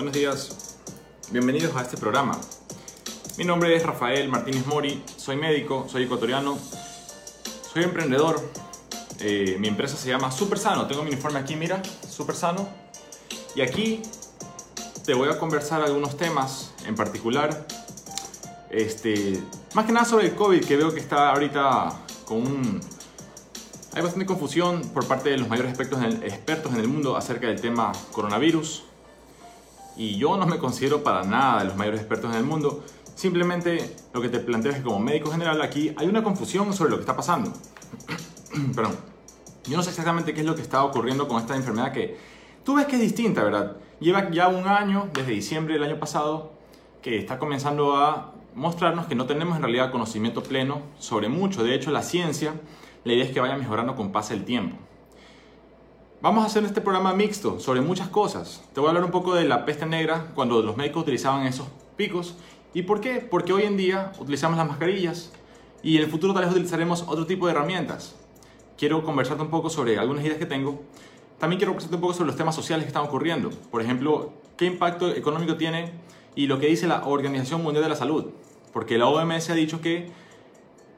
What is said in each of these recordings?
Buenos días, bienvenidos a este programa. Mi nombre es Rafael Martínez Mori, soy médico, soy ecuatoriano, soy emprendedor. Eh, mi empresa se llama Super Sano, tengo mi uniforme aquí, mira, Super Sano. Y aquí te voy a conversar algunos temas en particular. Este, más que nada sobre el COVID, que veo que está ahorita con un... Hay bastante confusión por parte de los mayores expertos en el, expertos en el mundo acerca del tema coronavirus. Y yo no me considero para nada de los mayores expertos en el mundo. Simplemente lo que te planteo es que como médico general aquí hay una confusión sobre lo que está pasando. Perdón. Yo no sé exactamente qué es lo que está ocurriendo con esta enfermedad que tú ves que es distinta, ¿verdad? Lleva ya un año, desde diciembre del año pasado, que está comenzando a mostrarnos que no tenemos en realidad conocimiento pleno sobre mucho. De hecho, la ciencia, la idea es que vaya mejorando con pase el tiempo. Vamos a hacer este programa mixto sobre muchas cosas. Te voy a hablar un poco de la peste negra, cuando los médicos utilizaban esos picos. ¿Y por qué? Porque hoy en día utilizamos las mascarillas y en el futuro tal vez utilizaremos otro tipo de herramientas. Quiero conversarte un poco sobre algunas ideas que tengo también quiero presentarte un poco sobre los temas sociales que están ocurriendo. Por ejemplo, qué impacto económico tiene y lo que dice la Organización Mundial de la Salud. Porque la OMS ha dicho que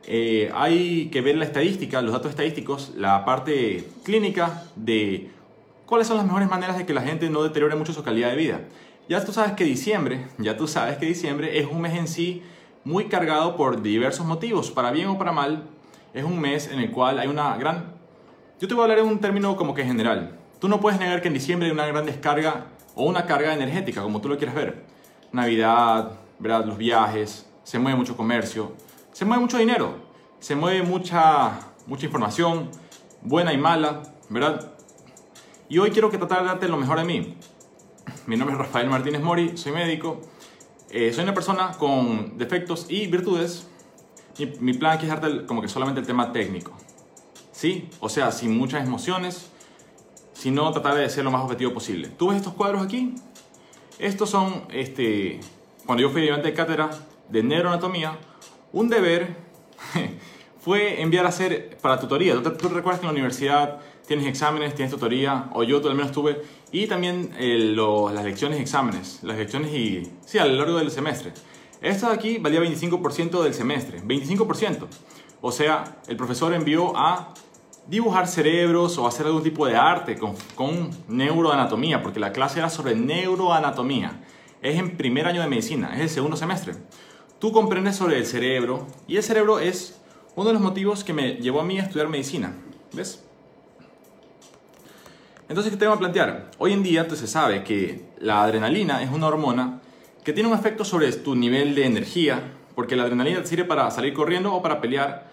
eh, hay que ver la estadística, los datos estadísticos, la parte clínica de cuáles son las mejores maneras de que la gente no deteriore mucho su calidad de vida. Ya tú sabes que diciembre, ya tú sabes que diciembre es un mes en sí muy cargado por diversos motivos, para bien o para mal. Es un mes en el cual hay una gran yo te voy a hablar en un término como que general. Tú no puedes negar que en diciembre hay una gran descarga o una carga energética, como tú lo quieras ver. Navidad, ¿verdad? los viajes, se mueve mucho comercio, se mueve mucho dinero, se mueve mucha, mucha información, buena y mala, ¿verdad? Y hoy quiero que tratar de darte lo mejor de mí. Mi nombre es Rafael Martínez Mori, soy médico, eh, soy una persona con defectos y virtudes. Mi, plan aquí es darte como que solamente el tema técnico. ¿sí? O sea, sin muchas emociones, sino tratar de ser lo más objetivo posible. ¿Tú ves estos cuadros aquí? Estos son, este, cuando yo fui ayudante de cátedra de neuroanatomía, un deber fue enviar a hacer para tutoría. ¿Tú, recuerdas que en la universidad tienes exámenes, tienes tutoría, o yo al menos tuve, y también eh, las lecciones y exámenes, las lecciones y, sí, a lo largo del semestre. Esto de aquí valía 25% del semestre, 25%. O sea, el profesor envió a dibujar cerebros o hacer algún tipo de arte con, con neuroanatomía, porque la clase era sobre neuroanatomía. Es en primer año de medicina, es el segundo semestre. Tú comprendes sobre el cerebro y el cerebro es uno de los motivos que me llevó a mí a estudiar medicina. ¿Ves? Entonces, ¿qué te voy a plantear? Hoy en día se sabe que la adrenalina es una hormona que tiene un efecto sobre tu nivel de energía, porque la adrenalina te sirve para salir corriendo o para pelear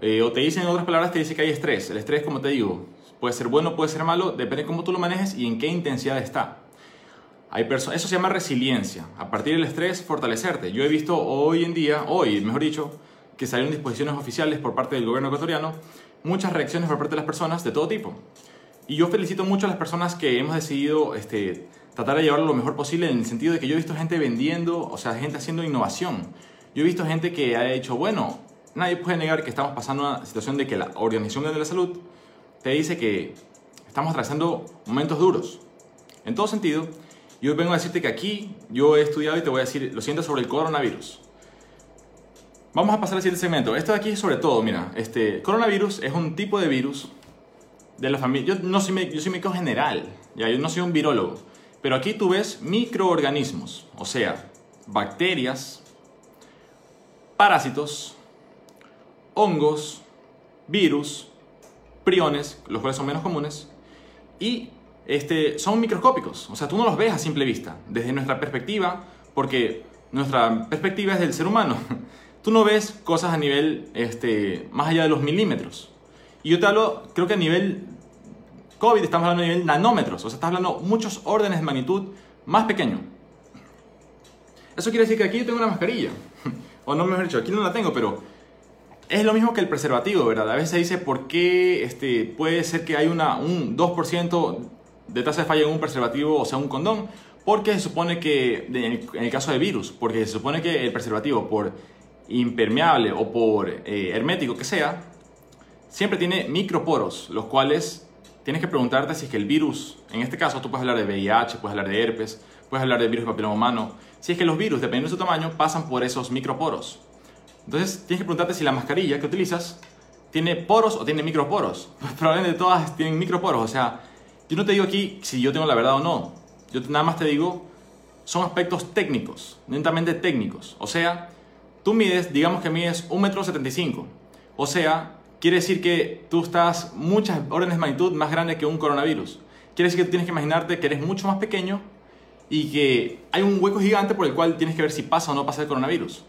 eh, o te dicen en otras palabras, te dice que hay estrés. El estrés, como te digo, puede ser bueno, puede ser malo, depende de cómo tú lo manejes y en qué intensidad está. Hay eso se llama resiliencia. A partir del estrés, fortalecerte. Yo he visto hoy en día, hoy mejor dicho, que salieron disposiciones oficiales por parte del gobierno ecuatoriano, muchas reacciones por parte de las personas de todo tipo. Y yo felicito mucho a las personas que hemos decidido este, tratar de llevarlo lo mejor posible en el sentido de que yo he visto gente vendiendo, o sea, gente haciendo innovación. Yo he visto gente que ha dicho, bueno, nadie puede negar que estamos pasando una situación de que la Organización Mundial de la Salud te dice que estamos atravesando momentos duros. En todo sentido, yo vengo a decirte que aquí yo he estudiado y te voy a decir lo siento sobre el coronavirus. Vamos a pasar al siguiente segmento. Esto de aquí es sobre todo, mira, este coronavirus es un tipo de virus de la familia. Yo no soy, yo soy médico general, ya, yo no soy un virólogo. Pero aquí tú ves microorganismos, o sea, bacterias, parásitos, hongos, virus, priones, los cuales son menos comunes, y este, son microscópicos. O sea, tú no los ves a simple vista, desde nuestra perspectiva, porque nuestra perspectiva es del ser humano. Tú no ves cosas a nivel este, más allá de los milímetros. Y yo te hablo, creo que a nivel COVID estamos hablando a nivel nanómetros, o sea, estás hablando muchos órdenes de magnitud más pequeño. Eso quiere decir que aquí yo tengo una mascarilla. O no, mejor dicho, aquí no la tengo, pero es lo mismo que el preservativo, ¿verdad? A veces se dice por qué este, puede ser que hay una, un 2% de tasa de falla en un preservativo, o sea, un condón, porque se supone que, en el, caso de virus, porque se supone que el preservativo, por impermeable o por eh, hermético que sea, siempre tiene microporos, los cuales tienes que preguntarte si es que el virus, en este caso tú puedes hablar de VIH, puedes hablar de herpes, puedes hablar de virus de papiloma humano, si es que los virus, dependiendo de su tamaño, pasan por esos microporos. Entonces tienes que preguntarte si la mascarilla que utilizas tiene poros o tiene microporos. probablemente todas tienen microporos, o sea, yo no te digo aquí si yo tengo la verdad o no. Yo nada más te digo, son aspectos técnicos, netamente técnicos. O sea, tú mides, digamos que mides 1,75 m. O sea, quiere decir que tú estás muchas órdenes de magnitud más grande que un coronavirus. Quiere decir que tú tienes que imaginarte que eres mucho más pequeño y que hay un hueco gigante por el cual tienes que ver si pasa o no pasa el coronavirus.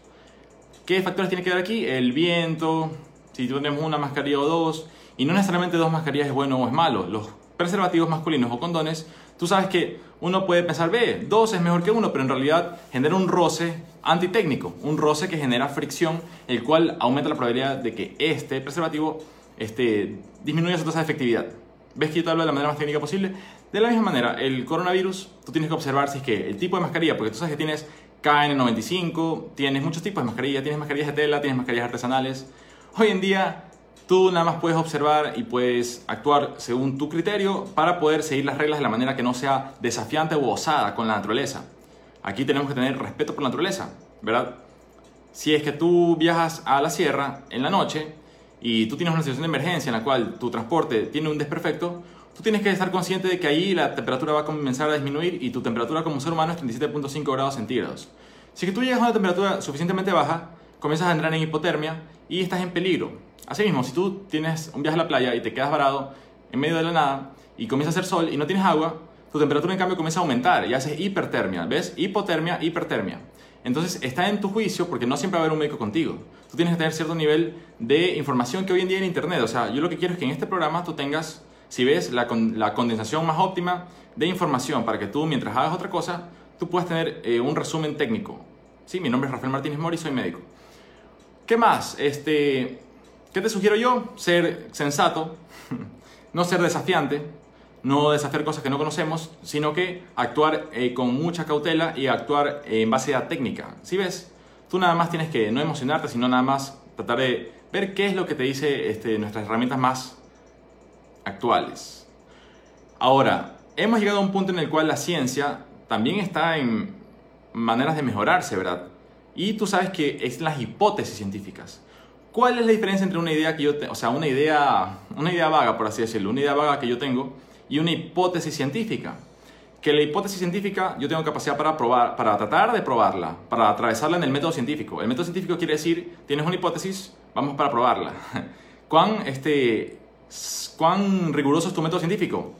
¿Qué factores tiene que ver aquí? El viento, si tenemos una mascarilla o dos, y no necesariamente dos mascarillas es bueno o es malo. Los preservativos masculinos o condones, tú sabes que uno puede pensar, ve, dos es mejor que uno, pero en realidad genera un roce antitécnico, un roce que genera fricción, el cual aumenta la probabilidad de que este preservativo este, disminuya su tasa de efectividad. ¿Ves que yo te hablo de la manera más técnica posible? De la misma manera, el coronavirus, tú tienes que observar si es que el tipo de mascarilla, porque tú sabes que tienes KN95, tienes muchos tipos de mascarilla, tienes mascarillas de tela, tienes mascarillas artesanales. Hoy en día tú nada más puedes observar y puedes actuar según tu criterio para poder seguir las reglas de la manera que no sea desafiante o osada con la naturaleza. Aquí tenemos que tener respeto por la naturaleza, ¿verdad? Si es que tú viajas a la sierra en la noche y tú tienes una situación de emergencia en la cual tu transporte tiene un desperfecto, tú tienes que estar consciente de que ahí la temperatura va a comenzar a disminuir y tu temperatura como ser humano es 37.5 grados centígrados. Si es que tú llegas a una temperatura suficientemente baja, comienzas a entrar en hipotermia y estás en peligro. Asimismo, si tú tienes un viaje a la playa y te quedas varado en medio de la nada y comienza a hacer sol y no tienes agua, tu temperatura en cambio comienza a aumentar y haces hipertermia. ¿Ves? Hipotermia, hipertermia. Entonces está en tu juicio porque no siempre va a haber un médico contigo. Tú tienes que tener cierto nivel de información que hoy en día en Internet. O sea, yo lo que quiero es que en este programa tú tengas, si ves, la, la condensación más óptima de información para que tú mientras hagas otra cosa, tú puedas tener eh, un resumen técnico. Sí, mi nombre es Rafael Martínez Mori, soy médico. ¿Qué más? Este, ¿Qué te sugiero yo? Ser sensato, no ser desafiante, no desafiar cosas que no conocemos, sino que actuar eh, con mucha cautela y actuar en base a técnica. ¿Sí ves? Tú nada más tienes que no emocionarte, sino nada más tratar de ver qué es lo que te dice este, nuestras herramientas más actuales. Ahora, hemos llegado a un punto en el cual la ciencia también está en maneras de mejorarse, ¿verdad? Y tú sabes que es las hipótesis científicas. ¿Cuál es la diferencia entre una idea que yo, o sea, una idea, una idea vaga, por así decirlo, una idea vaga que yo tengo y una hipótesis científica? Que la hipótesis científica yo tengo capacidad para probar, para tratar de probarla, para atravesarla en el método científico. El método científico quiere decir, tienes una hipótesis, vamos para probarla. ¿Cuán, este, ¿Cuán riguroso es tu método científico?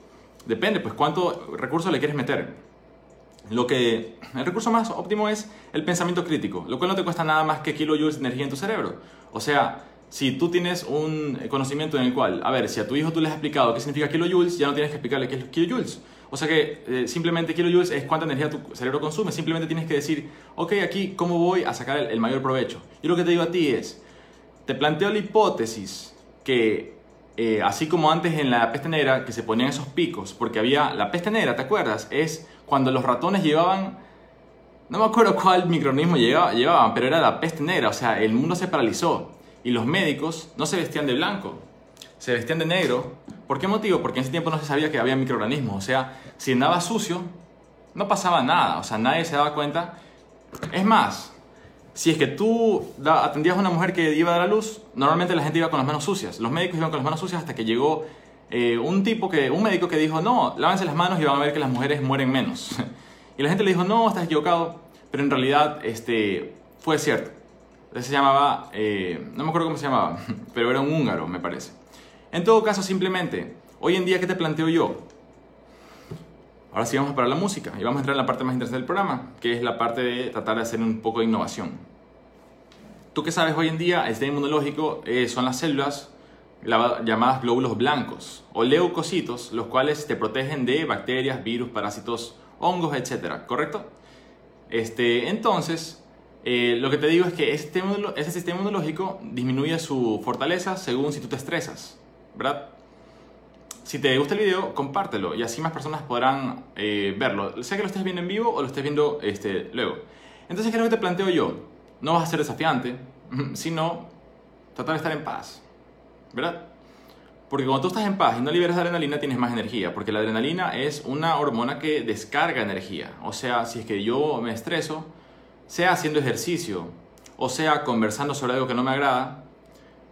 Depende, pues cuánto recurso le quieres meter. Lo que, el recurso más óptimo es el pensamiento crítico, lo cual no te cuesta nada más que kilojoules de energía en tu cerebro. O sea, si tú tienes un conocimiento en el cual, a ver, si a tu hijo tú le has explicado qué significa kilojoules, ya no tienes que explicarle qué es kilojoules. O sea que eh, simplemente kilojoules es cuánta energía tu cerebro consume. Simplemente tienes que decir, ok, aquí, ¿cómo voy a sacar el, mayor provecho? Y lo que te digo a ti es, te planteo la hipótesis que eh, así como antes en la peste negra, que se ponían esos picos, porque había la peste negra, ¿te acuerdas? Es cuando los ratones llevaban, no me acuerdo cuál microorganismo llevaban, pero era la peste negra, o sea, el mundo se paralizó y los médicos no se vestían de blanco, se vestían de negro. ¿Por qué motivo? Porque en ese tiempo no se sabía que había microorganismos, o sea, si andaba sucio, no pasaba nada, o sea, nadie se daba cuenta. Es más, si es que tú atendías a una mujer que iba a dar a luz, normalmente la gente iba con las manos sucias. Los médicos iban con las manos sucias hasta que llegó eh, un tipo que, un médico que dijo, no, lávense las manos y van a ver que las mujeres mueren menos. y la gente le dijo, no, estás equivocado, pero en realidad este, fue cierto. Se llamaba, eh, no me acuerdo cómo se llamaba, pero era un húngaro, me parece. En todo caso, simplemente, hoy en día, ¿qué te planteo yo? Ahora sí vamos a parar la música y vamos a entrar en la parte más interesante del programa, que es la parte de tratar de hacer un poco de innovación. Tú que sabes hoy en día, el sistema inmunológico eh, son las células llamadas glóbulos blancos o leucocitos, los cuales te protegen de bacterias, virus, parásitos, hongos, etc. ¿Correcto? Este, entonces, eh, lo que te digo es que este, ese sistema inmunológico disminuye su fortaleza según si tú te estresas, ¿verdad? Si te gusta el video, compártelo y así más personas podrán eh, verlo. Sea que lo estés viendo en vivo o lo estés viendo este, luego. Entonces, ¿qué es lo que te planteo yo? No vas a ser desafiante, sino tratar de estar en paz. ¿Verdad? Porque cuando tú estás en paz y no liberas adrenalina, tienes más energía. Porque la adrenalina es una hormona que descarga energía. O sea, si es que yo me estreso, sea haciendo ejercicio o sea conversando sobre algo que no me agrada,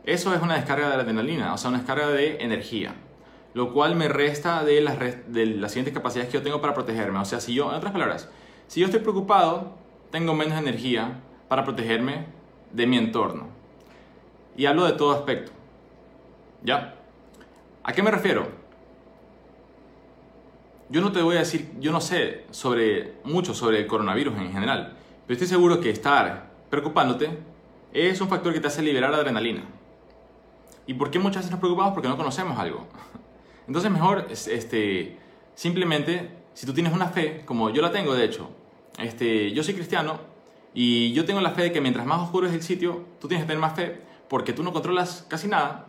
eso es una descarga de adrenalina, o sea, una descarga de energía. Lo cual me resta de las, de las siguientes capacidades que yo tengo para protegerme. O sea, si yo, en otras palabras, si yo estoy preocupado, tengo menos energía para protegerme de mi entorno. Y hablo de todo aspecto. ¿Ya? ¿A qué me refiero? Yo no te voy a decir, yo no sé sobre mucho sobre coronavirus en general, pero estoy seguro que estar preocupándote es un factor que te hace liberar adrenalina. ¿Y por qué muchas veces nos preocupamos? Porque no conocemos algo. Entonces mejor este, simplemente, si tú tienes una fe, como yo la tengo de hecho, este, yo soy cristiano y yo tengo la fe de que mientras más oscuro es el sitio, tú tienes que tener más fe porque tú no controlas casi nada.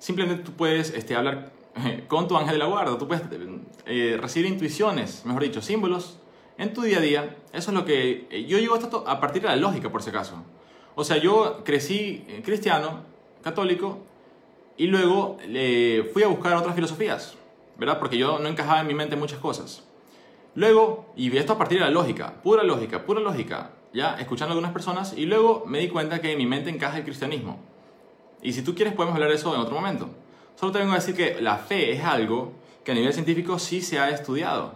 Simplemente tú puedes este, hablar con tu ángel de la guarda, tú puedes eh, recibir intuiciones, mejor dicho, símbolos en tu día a día. Eso es lo que eh, yo llego a partir de la lógica, por si acaso. O sea, yo crecí eh, cristiano, católico, y luego fui a buscar otras filosofías, ¿verdad? Porque yo no encajaba en mi mente muchas cosas. Luego, y esto a partir de la lógica, pura lógica, pura lógica, ya escuchando a algunas personas, y luego me di cuenta que en mi mente encaja el cristianismo. Y si tú quieres podemos hablar de eso en otro momento. Solo te vengo a decir que la fe es algo que a nivel científico sí se ha estudiado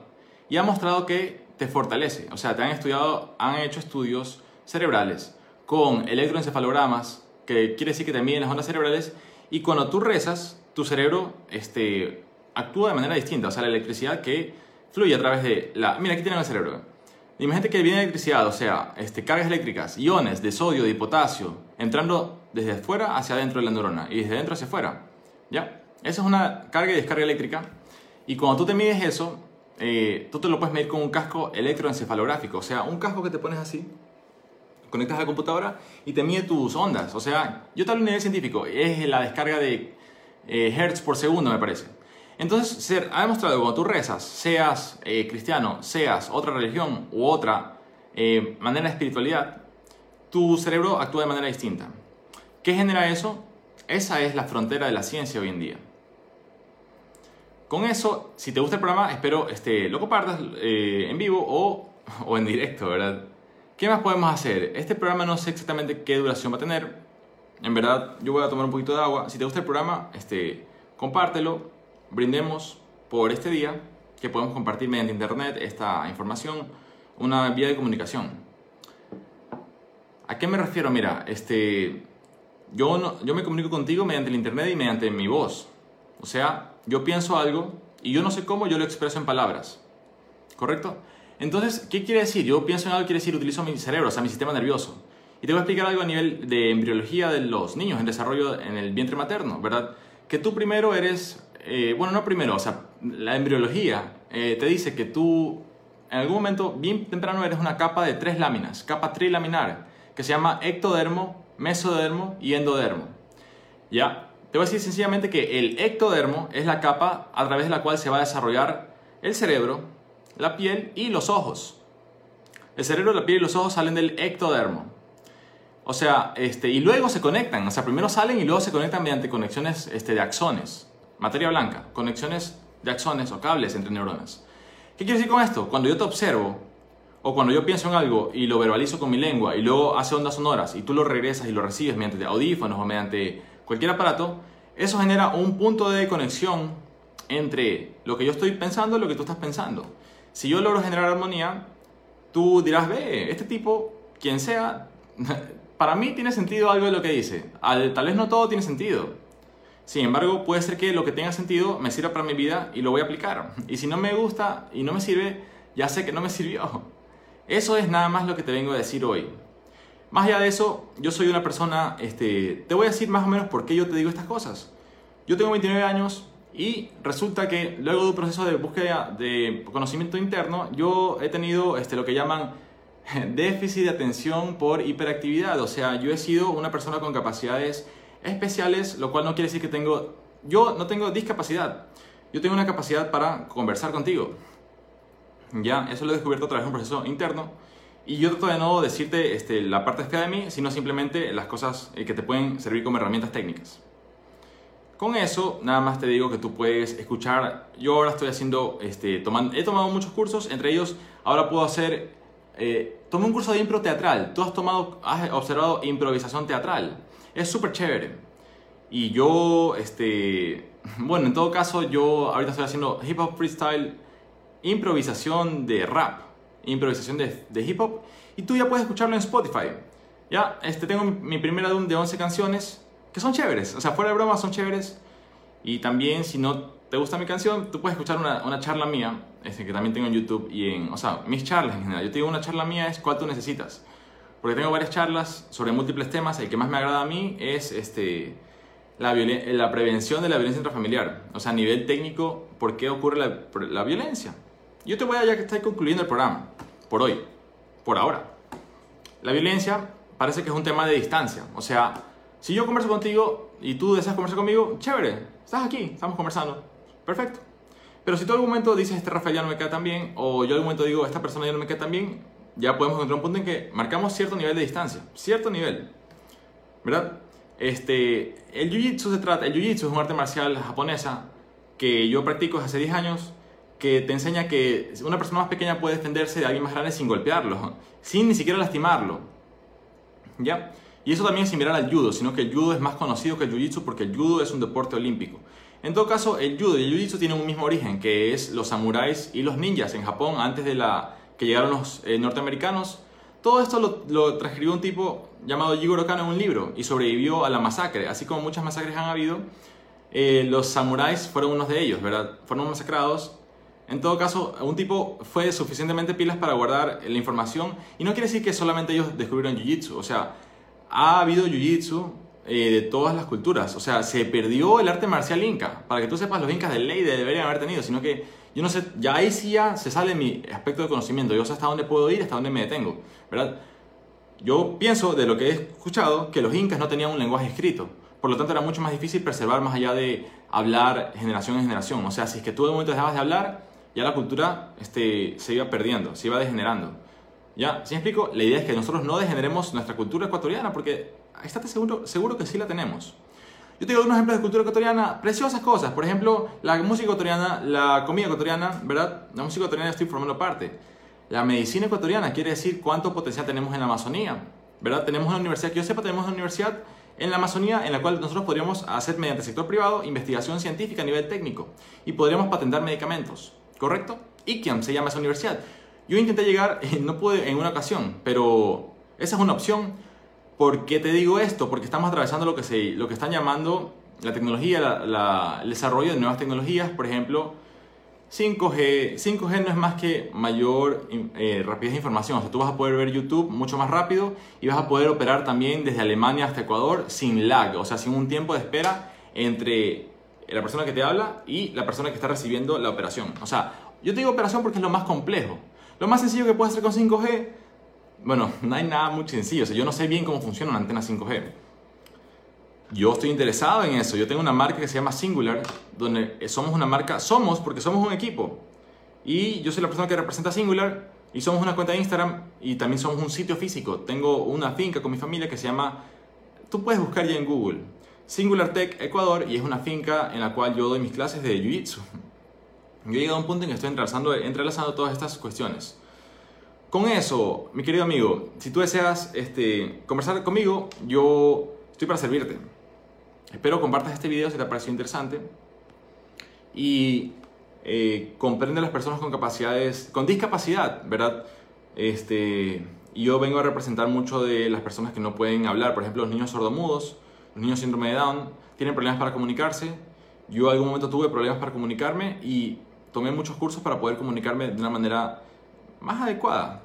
y ha mostrado que te fortalece. O sea, te han estudiado, han hecho estudios cerebrales con electroencefalogramas, que quiere decir que te las ondas cerebrales, y cuando tú rezas, tu cerebro este, actúa de manera distinta. O sea, la electricidad que fluye a través de la... Mira, aquí tienen el cerebro. Imagínate que viene electricidad, o sea, este, cargas eléctricas, iones de sodio, de potasio, entrando desde afuera hacia adentro de la neurona y desde adentro hacia afuera. ¿Ya? Eso es una carga y descarga eléctrica. Y cuando tú te mides eso, eh, tú te lo puedes medir con un casco electroencefalográfico, o sea, un casco que te pones así, conectas a la computadora y te mide tus ondas. O sea, yo te hablo a nivel científico, es la descarga de eh, hertz por segundo, me parece. Entonces, se ha demostrado que cuando tú rezas, seas eh, cristiano, seas otra religión u otra manera de espiritualidad, tu cerebro actúa de manera distinta. ¿Qué genera eso? Esa es la frontera de la ciencia hoy en día. Con eso, si te gusta el programa, espero este, lo compartas eh, en vivo o, o en directo, ¿verdad? ¿Qué más podemos hacer? Este programa no sé exactamente qué duración va a tener. En verdad, yo voy a tomar un poquito de agua. Si te gusta el programa, este, compártelo. Brindemos por este día que podemos compartir mediante internet esta información, una vía de comunicación. ¿A qué me refiero? Mira, este, yo, yo me comunico contigo mediante el internet y mediante mi voz. O sea, yo pienso algo y yo no sé cómo yo lo expreso en palabras. ¿Correcto? Entonces, ¿qué quiere decir? Yo pienso en algo, quiere decir utilizo mi cerebro, o sea, mi sistema nervioso. Y te voy a explicar algo a nivel de embriología de los niños en desarrollo en el vientre materno, ¿verdad? Que tú primero eres, eh, bueno, no primero, o sea, la embriología eh, te dice que tú en algún momento bien temprano eres una capa de tres láminas, capa trilaminar, que se llama ectodermo, mesodermo y endodermo. ¿Ya? Te voy a decir sencillamente que el ectodermo es la capa a través de la cual se va a desarrollar el cerebro, la piel y los ojos. El cerebro, la piel y los ojos salen del ectodermo. O sea, este, y luego se conectan. O sea, primero salen y luego se conectan mediante conexiones este, de axones, materia blanca, conexiones de axones o cables entre neuronas. ¿Qué quiere decir con esto? Cuando yo te observo, o cuando yo pienso en algo y lo verbalizo con mi lengua y luego hace ondas sonoras y tú lo regresas y lo recibes mediante audífonos o mediante cualquier aparato, eso genera un punto de conexión entre lo que yo estoy pensando y lo que tú estás pensando. Si yo logro generar armonía, tú dirás, ve, este tipo, quien sea, para mí tiene sentido algo de lo que dice. tal vez no todo tiene sentido. Sin embargo, puede ser que lo que tenga sentido me sirva para mi vida y lo voy a aplicar. Y si no me gusta y no me sirve, ya sé que no me sirvió. Eso es nada más lo que te vengo a decir hoy. Más allá de eso, yo soy una persona, este, te voy a decir más o menos por qué yo te digo estas cosas. Yo tengo 29 años y resulta que luego de un proceso de búsqueda de conocimiento interno, yo he tenido este, lo que llaman déficit de atención por hiperactividad. O sea, yo he sido una persona con capacidades especiales, lo cual no quiere decir que tengo, yo no tengo discapacidad. Yo tengo una capacidad para conversar contigo. Ya, eso lo he descubierto a través de un proceso interno y yo trato de no decirte este, la parte fea de mí, sino simplemente las cosas eh, que te pueden servir como herramientas técnicas. Con eso, nada más te digo que tú puedes escuchar. Yo ahora estoy haciendo, este, tomando, he tomado muchos cursos, entre ellos ahora puedo hacer, eh, tomé un curso de impro teatral. Tú has tomado, has observado improvisación teatral. Es súper chévere. Y yo, este, bueno, en todo caso, yo ahorita estoy haciendo hip hop freestyle, improvisación de rap, improvisación de, de hip hop. Y tú ya puedes escucharlo en Spotify. Ya, este, tengo mi primera álbum de 11 canciones que son chéveres. O sea, fuera de broma, son chéveres. Y también, si no te gusta mi canción, tú puedes escuchar una, una charla mía, este, que también tengo en YouTube y en, o sea, mis charlas en general. Yo te digo, una charla mía es cuál tú necesitas. Porque tengo varias charlas sobre múltiples temas. El que más me agrada a mí es este, la, la prevención de la violencia intrafamiliar. O sea, a nivel técnico, ¿por qué ocurre la, la violencia? Yo te voy a ya que estoy concluyendo el programa, por hoy, por ahora. La violencia parece que es un tema de distancia. O sea, si yo converso contigo y tú deseas conversar conmigo, chévere, estás aquí, estamos conversando, perfecto. Pero si tú algún momento dices, este Rafael ya no me queda tan bien, o yo algún momento digo, esta persona ya no me queda tan bien, ya podemos encontrar un punto en que marcamos cierto nivel de distancia, cierto nivel, ¿verdad? Este, el Jiu-Jitsu se trata, el Jiu-Jitsu es un arte marcial japonesa que yo practico desde hace 10 años, que te enseña que una persona más pequeña puede defenderse de alguien más grande sin golpearlo, sin ni siquiera lastimarlo, ¿ya? Y eso también es similar al judo, sino que el judo es más conocido que el jiu-jitsu porque el judo es un deporte olímpico. En todo caso, el judo y el jiu-jitsu tienen un mismo origen, que es los samuráis y los ninjas en Japón antes de la, que llegaron los eh, norteamericanos. Todo esto lo, lo, transcribió un tipo llamado Jigoro Kano en un libro y sobrevivió a la masacre. Así como muchas masacres han habido, eh, los samuráis fueron unos de ellos, ¿verdad? Fueron masacrados. En todo caso, un tipo fue suficientemente pilas para guardar la información y no quiere decir que solamente ellos descubrieron Jiu-Jitsu. O sea, ha habido jiu-jitsu eh, de todas las culturas. O sea, se perdió el arte marcial inca. Para que tú sepas, los incas de ley deberían haber tenido, sino que yo no sé, ya ahí sí ya se sale mi aspecto de conocimiento. Yo sé hasta dónde puedo ir, hasta dónde me detengo, ¿verdad? Yo pienso, de lo que he escuchado, que los incas no tenían un lenguaje escrito. Por lo tanto, era mucho más difícil preservar más allá de hablar generación en generación. O sea, si es que tú de momento dejabas de hablar, ya la cultura este, se iba perdiendo, se iba degenerando. ¿Ya? ¿Sí me explico? La idea es que nosotros no degeneremos nuestra cultura ecuatoriana porque estate seguro, seguro que sí la tenemos. Yo te digo unos ejemplos de cultura ecuatoriana, preciosas cosas. Por ejemplo, la música ecuatoriana, la comida ecuatoriana, ¿verdad? La música ecuatoriana estoy formando parte. La medicina ecuatoriana quiere decir cuánto potencial tenemos en la Amazonía, ¿verdad? Tenemos una universidad, que yo sepa, tenemos una universidad en la Amazonía en la cual nosotros podríamos hacer mediante el sector privado investigación científica a nivel técnico y podríamos patentar medicamentos, ¿correcto? ICAM se llama esa universidad. Yo intenté llegar, no pude en una ocasión, pero esa es una opción. ¿Por qué te digo esto? Porque estamos atravesando lo que, se, lo que están llamando la tecnología, el desarrollo de nuevas tecnologías, por ejemplo, 5G. 5G no es más que mayor eh, rapidez de información. O sea, tú vas a poder ver YouTube mucho más rápido y vas a poder operar también desde Alemania hasta Ecuador sin lag, o sea, sin un tiempo de espera entre la persona que te habla y la persona que está recibiendo la operación. O sea, yo te digo operación porque es lo más complejo. Lo más sencillo que puedes hacer con 5G, bueno, no hay nada muy sencillo. O sea, yo no sé bien cómo funciona una antena 5G. Yo estoy interesado en eso. Yo tengo una marca que se llama Singular, donde somos una marca, somos porque somos un equipo. Y yo soy la persona que representa Singular y somos una cuenta de Instagram y también somos un sitio físico. Tengo una finca con mi familia que se llama, tú puedes buscar ya en Google, Singular Tech Ecuador y es una finca en la cual yo doy mis clases de Jiu-Jitsu. Yo he llegado a un punto en que estoy entrelazando, entrelazando todas estas cuestiones. Con eso, mi querido amigo, si tú deseas este, conversar conmigo, yo estoy para servirte. Espero compartas este video si te ha parecido interesante y eh, comprende a las personas con capacidades, con discapacidad, ¿verdad? Este, yo vengo a representar mucho de las personas que no pueden hablar, por ejemplo, los niños sordomudos, niños síndrome de Down, tienen problemas para comunicarse. Yo en algún momento tuve problemas para comunicarme y tomé muchos cursos para poder comunicarme de una manera más adecuada,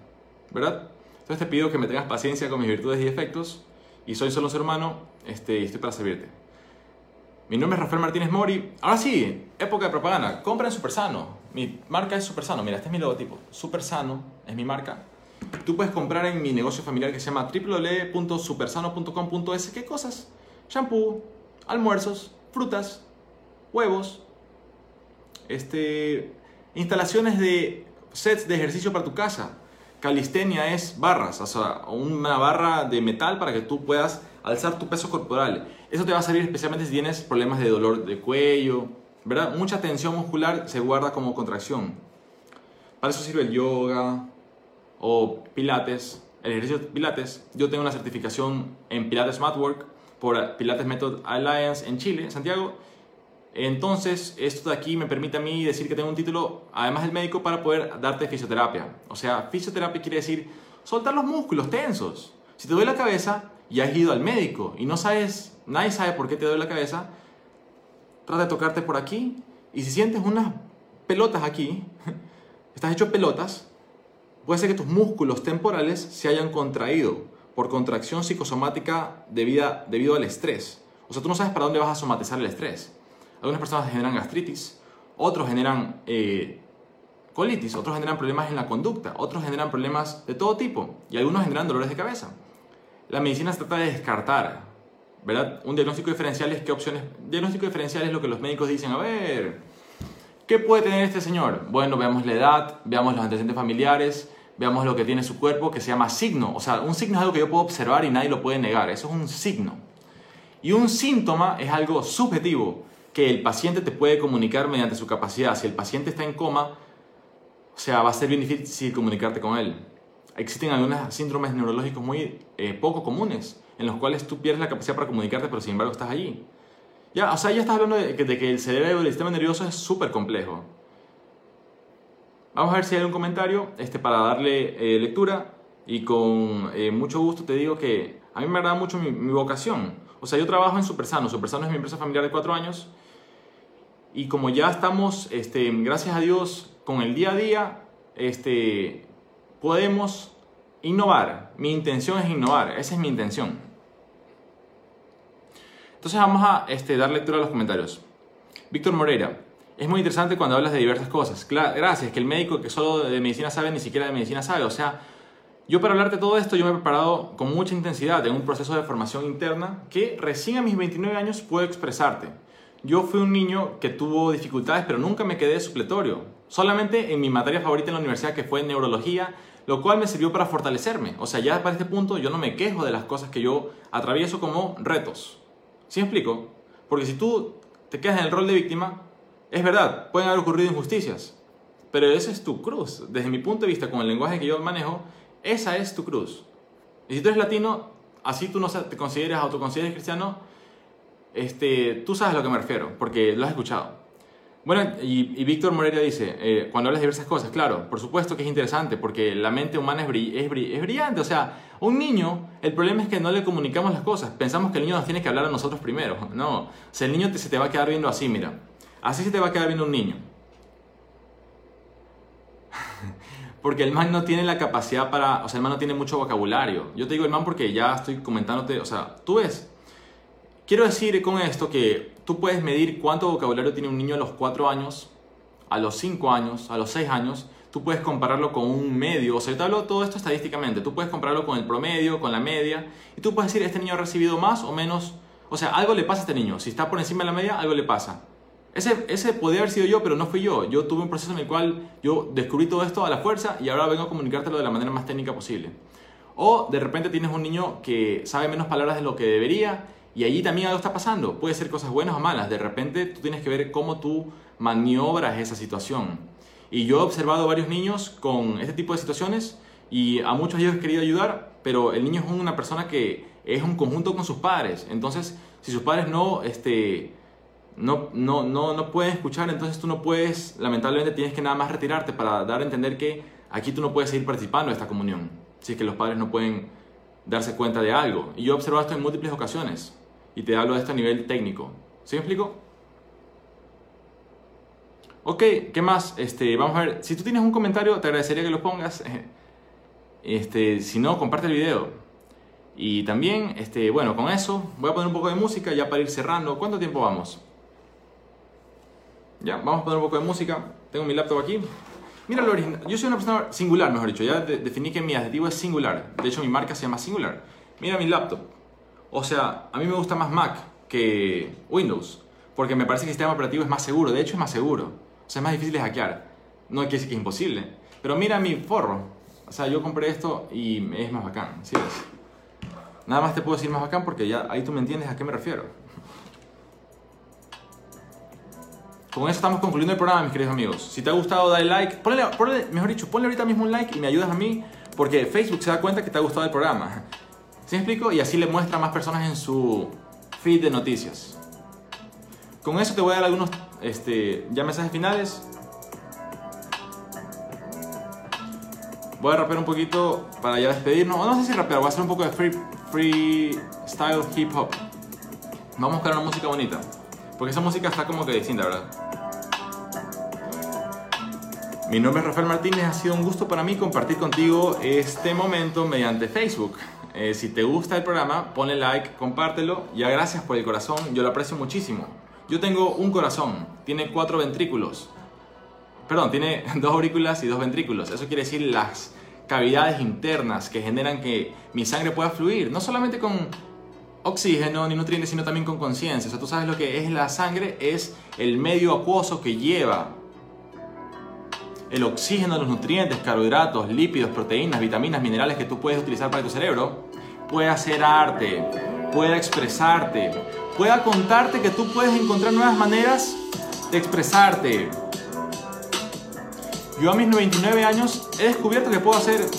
¿verdad? Entonces te pido que me tengas paciencia con mis virtudes y defectos y soy solo un ser humano este, y estoy para servirte. Mi nombre es Rafael Martínez Mori. Ahora sí, época de propaganda. Compra en Super Sano. Mi marca es Super Sano. Mira, este es mi logotipo. Super Sano es mi marca. Tú puedes comprar en mi negocio familiar que se llama www.supersano.com.es. ¿Qué cosas? Shampoo, almuerzos, frutas, huevos, este, instalaciones de sets de ejercicio para tu casa. Calistenia es barras, o sea, una barra de metal para que tú puedas alzar tu peso corporal. Eso te va a servir especialmente si tienes problemas de dolor de cuello, ¿verdad? Mucha tensión muscular se guarda como contracción. Para eso sirve el yoga o pilates, el ejercicio de pilates. Yo tengo una certificación en Pilates Matwork por Pilates Method Alliance en Chile, Santiago. Entonces, esto de aquí me permite a mí decir que tengo un título, además del médico, para poder darte fisioterapia. O sea, fisioterapia quiere decir soltar los músculos tensos. Si te duele la cabeza y has ido al médico y no sabes, nadie sabe por qué te duele la cabeza, trata de tocarte por aquí y si sientes unas pelotas aquí, estás hecho pelotas, puede ser que tus músculos temporales se hayan contraído por contracción psicosomática debida, debido al estrés. O sea, tú no sabes para dónde vas a somatizar el estrés. Algunas personas generan gastritis, otros generan eh, colitis, otros generan problemas en la conducta, otros generan problemas de todo tipo y algunos generan dolores de cabeza. La medicina se trata de descartar, ¿verdad? Un diagnóstico diferencial es qué opciones. Diagnóstico diferencial es lo que los médicos dicen, a ver, ¿qué puede tener este señor? Bueno, veamos la edad, veamos los antecedentes familiares, veamos lo que tiene su cuerpo, que se llama signo. O sea, un signo es algo que yo puedo observar y nadie lo puede negar. Eso es un signo. Y un síntoma es algo subjetivo que el paciente te puede comunicar mediante su capacidad. Si el paciente está en coma, o sea, va a ser bien difícil comunicarte con él. Existen algunos síndromes neurológicos muy eh, poco comunes, en los cuales tú pierdes la capacidad para comunicarte, pero sin embargo estás allí. Ya, o sea, ya estás hablando de de que el cerebro y el sistema nervioso es súper complejo. Vamos a ver si hay un comentario este, para darle eh, lectura y con eh, mucho gusto te digo que a mí me agrada mucho mi, vocación. O sea, yo trabajo en Supersano. Supersano es mi empresa familiar de cuatro años y como ya estamos, este, gracias a Dios, con el día a día, este, podemos innovar. Mi intención es innovar, esa es mi intención. Entonces vamos a este, dar lectura a los comentarios. Víctor Moreira, es muy interesante cuando hablas de diversas cosas. gracias, que el médico que solo de medicina sabe ni siquiera de medicina sabe. O sea, yo para hablarte todo esto, yo me he preparado con mucha intensidad en un proceso de formación interna que recién a mis 29 años puedo expresarte. Yo fui un niño que tuvo dificultades, pero nunca me quedé supletorio. Solamente en mi materia favorita en la universidad, que fue neurología, lo cual me sirvió para fortalecerme. O sea, ya para este punto yo no me quejo de las cosas que yo atravieso como retos. ¿Sí me explico? Porque si tú te quedas en el rol de víctima, es verdad, pueden haber ocurrido injusticias, pero esa es tu cruz. Desde mi punto de vista, con el lenguaje que yo manejo, esa es tu cruz. Y si tú eres latino, así tú no te consideras, autoconsideres cristiano, este, tú sabes a lo que me refiero, porque lo has escuchado. Bueno, y, Víctor Moreira dice, eh, cuando hablas de diversas cosas, claro, por supuesto que es interesante, porque la mente humana es, es, es, brillante. O sea, un niño, el problema es que no le comunicamos las cosas. Pensamos que el niño nos tiene que hablar a nosotros primero. No, o sea, el niño se te va a quedar viendo así, mira. Así se te va a quedar viendo un niño. porque el man no tiene la capacidad para, o sea, el man no tiene mucho vocabulario. Yo te digo el man porque ya estoy comentándote, o sea, tú ves. Quiero decir con esto que tú puedes medir cuánto vocabulario tiene un niño a los 4 años, a los 5 años, a los 6 años. Tú puedes compararlo con un medio, o sea, te hablo todo esto estadísticamente. Tú puedes compararlo con el promedio, con la media, y tú puedes decir, este niño ha recibido más o menos, o sea, algo le pasa a este niño. Si está por encima de la media, algo le pasa. Ese, ese podría haber sido yo, pero no fui yo. Yo tuve un proceso en el cual yo descubrí todo esto a la fuerza y ahora vengo a comunicártelo de la manera más técnica posible. O de repente tienes un niño que sabe menos palabras de lo que debería y allí también algo está pasando. Puede ser cosas buenas o malas. De repente tú tienes que ver cómo tú maniobras esa situación. Y yo he observado varios niños con este tipo de situaciones y a muchos de ellos he querido ayudar, pero el niño es una persona que es un conjunto con sus padres. Entonces, si sus padres no este, no, no, no, no pueden escuchar, entonces tú no puedes, lamentablemente tienes que nada más retirarte para dar a entender que aquí tú no puedes seguir participando de esta comunión, si es que los padres no pueden darse cuenta de algo. Y yo he observado esto en múltiples ocasiones y te hablo de esto a nivel técnico. ¿Sí me explico? Ok, ¿qué más? Este, vamos a ver, si tú tienes un comentario te agradecería que lo pongas. Este, si no, comparte el video. Y también, este, bueno, con eso voy a poner un poco de música ya para ir cerrando. ¿Cuánto tiempo vamos? Ya, vamos a poner un poco de música. Tengo mi laptop aquí. Mira lo original. Yo soy una persona singular, mejor dicho. Ya definí que mi adjetivo es singular. De hecho, mi marca se llama Singular. Mira mi laptop. O sea, a mí me gusta más Mac que Windows. Porque me parece que el sistema operativo es más seguro. De hecho, es más seguro. O sea, es más difícil de hackear. No quiere decir que es imposible. Pero mira mi forro. O sea, yo compré esto y es más bacán. ¿Sí ves? Nada más te puedo decir más bacán porque ya ahí tú me entiendes a qué me refiero. Con eso estamos concluyendo el programa, mis queridos amigos. Si te ha gustado, dale like. Ponle, mejor dicho, ponle ahorita mismo un like y me ayudas a mí porque Facebook se da cuenta que te ha gustado el programa. ¿Sí me explico? Y así le muestra a más personas en su feed de noticias. Con eso te voy a dar algunos este, ya mensajes finales. Voy a rapear un poquito para ya despedirnos. no sé si rapear, voy a hacer un poco de free, free style hip hop. Vamos a buscar una música bonita. Porque esa música está como que distinta, ¿verdad? Mi nombre es Rafael Martínez, ha sido un gusto para mí compartir contigo este momento mediante Facebook. Eh, si te gusta el programa, ponle like, compártelo. Ya gracias por el corazón, yo lo aprecio muchísimo. Yo tengo un corazón, tiene cuatro ventrículos. Perdón, tiene dos aurículas y dos ventrículos. Eso quiere decir las cavidades internas que generan que mi sangre pueda fluir. No solamente con oxígeno ni nutrientes, sino también con conciencia. O sea, tú sabes lo que es la sangre, es el medio acuoso que lleva el oxígeno, los nutrientes, carbohidratos, lípidos, proteínas, vitaminas, minerales que tú puedes utilizar para tu cerebro, puede hacer arte, puede expresarte, pueda contarte que tú puedes encontrar nuevas maneras de expresarte. Yo a mis 99 años he descubierto que puedo hacer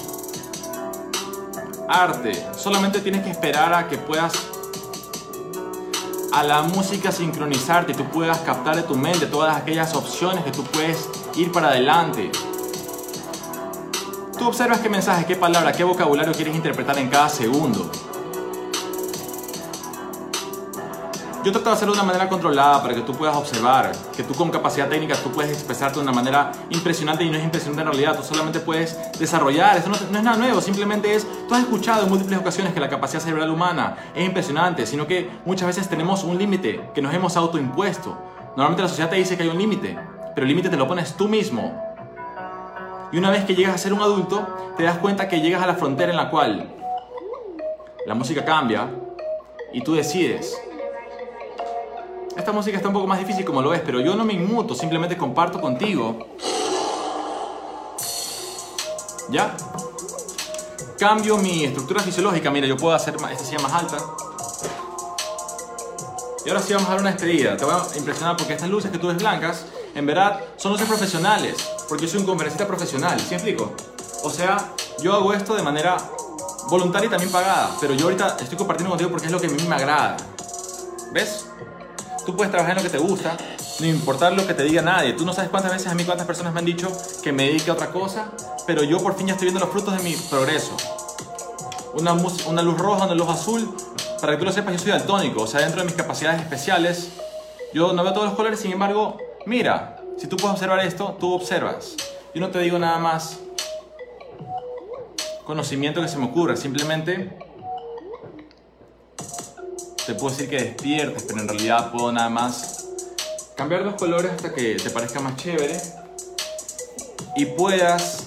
arte. Solamente tienes que esperar a que puedas a la música sincronizarte tú puedas captar de tu mente todas aquellas opciones que tú puedes ir para adelante. Tú observas qué mensaje, qué palabra, qué vocabulario quieres interpretar en cada segundo. Yo trato de hacerlo de una manera controlada para que tú puedas observar, que tú con capacidad técnica tú puedes expresarte de una manera impresionante y no es impresionante en realidad, tú solamente puedes desarrollar, eso no, no, es nada nuevo, simplemente es, tú has escuchado en múltiples ocasiones que la capacidad cerebral humana es impresionante, sino que muchas veces tenemos un límite que nos hemos autoimpuesto. Normalmente la sociedad te dice que hay un límite, pero el límite te lo pones tú mismo. Y una vez que llegas a ser un adulto, te das cuenta que llegas a la frontera en la cual la música cambia y tú decides esta música está un poco más difícil como lo ves, pero yo no me inmuto, simplemente comparto contigo. ¿Ya? Cambio mi estructura fisiológica. Mira, yo puedo hacer esta silla más alta. Y ahora sí vamos a dar una despedida. Te voy a impresionar porque estas luces que tú ves blancas, en verdad, son luces profesionales. Porque yo soy un conferencista profesional. ¿Sí explico? O sea, yo hago esto de manera voluntaria y también pagada. Pero yo ahorita estoy compartiendo contigo porque es lo que a mí me agrada. ¿Ves? Tú puedes trabajar en lo que te gusta, no importar lo que te diga nadie. Tú no sabes cuántas veces a mí, cuántas personas me han dicho que me dedique a otra cosa, pero yo por fin ya estoy viendo los frutos de mi progreso. Una, luz roja, una luz azul, para que tú lo sepas, yo soy daltónico, o sea, dentro de mis capacidades especiales, yo no veo todos los colores, sin embargo, mira, si tú puedes observar esto, tú observas. Yo no te digo nada más conocimiento que se me ocurra, simplemente te puedo decir que despiertes, pero en realidad puedo nada más cambiar los colores hasta que te parezca más chévere y puedas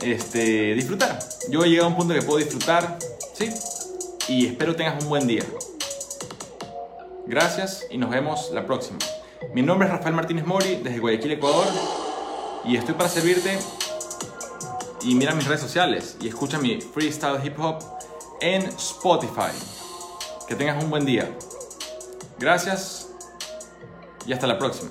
este, disfrutar. Yo he llegado a un punto que puedo disfrutar, ¿sí? Y espero tengas un buen día. Gracias y nos vemos la próxima. Mi nombre es Rafael Martínez Mori desde Guayaquil, Ecuador y estoy para servirte. Y mira mis redes sociales y escucha mi freestyle hip hop en Spotify. Que tengas un buen día. Gracias y hasta la próxima.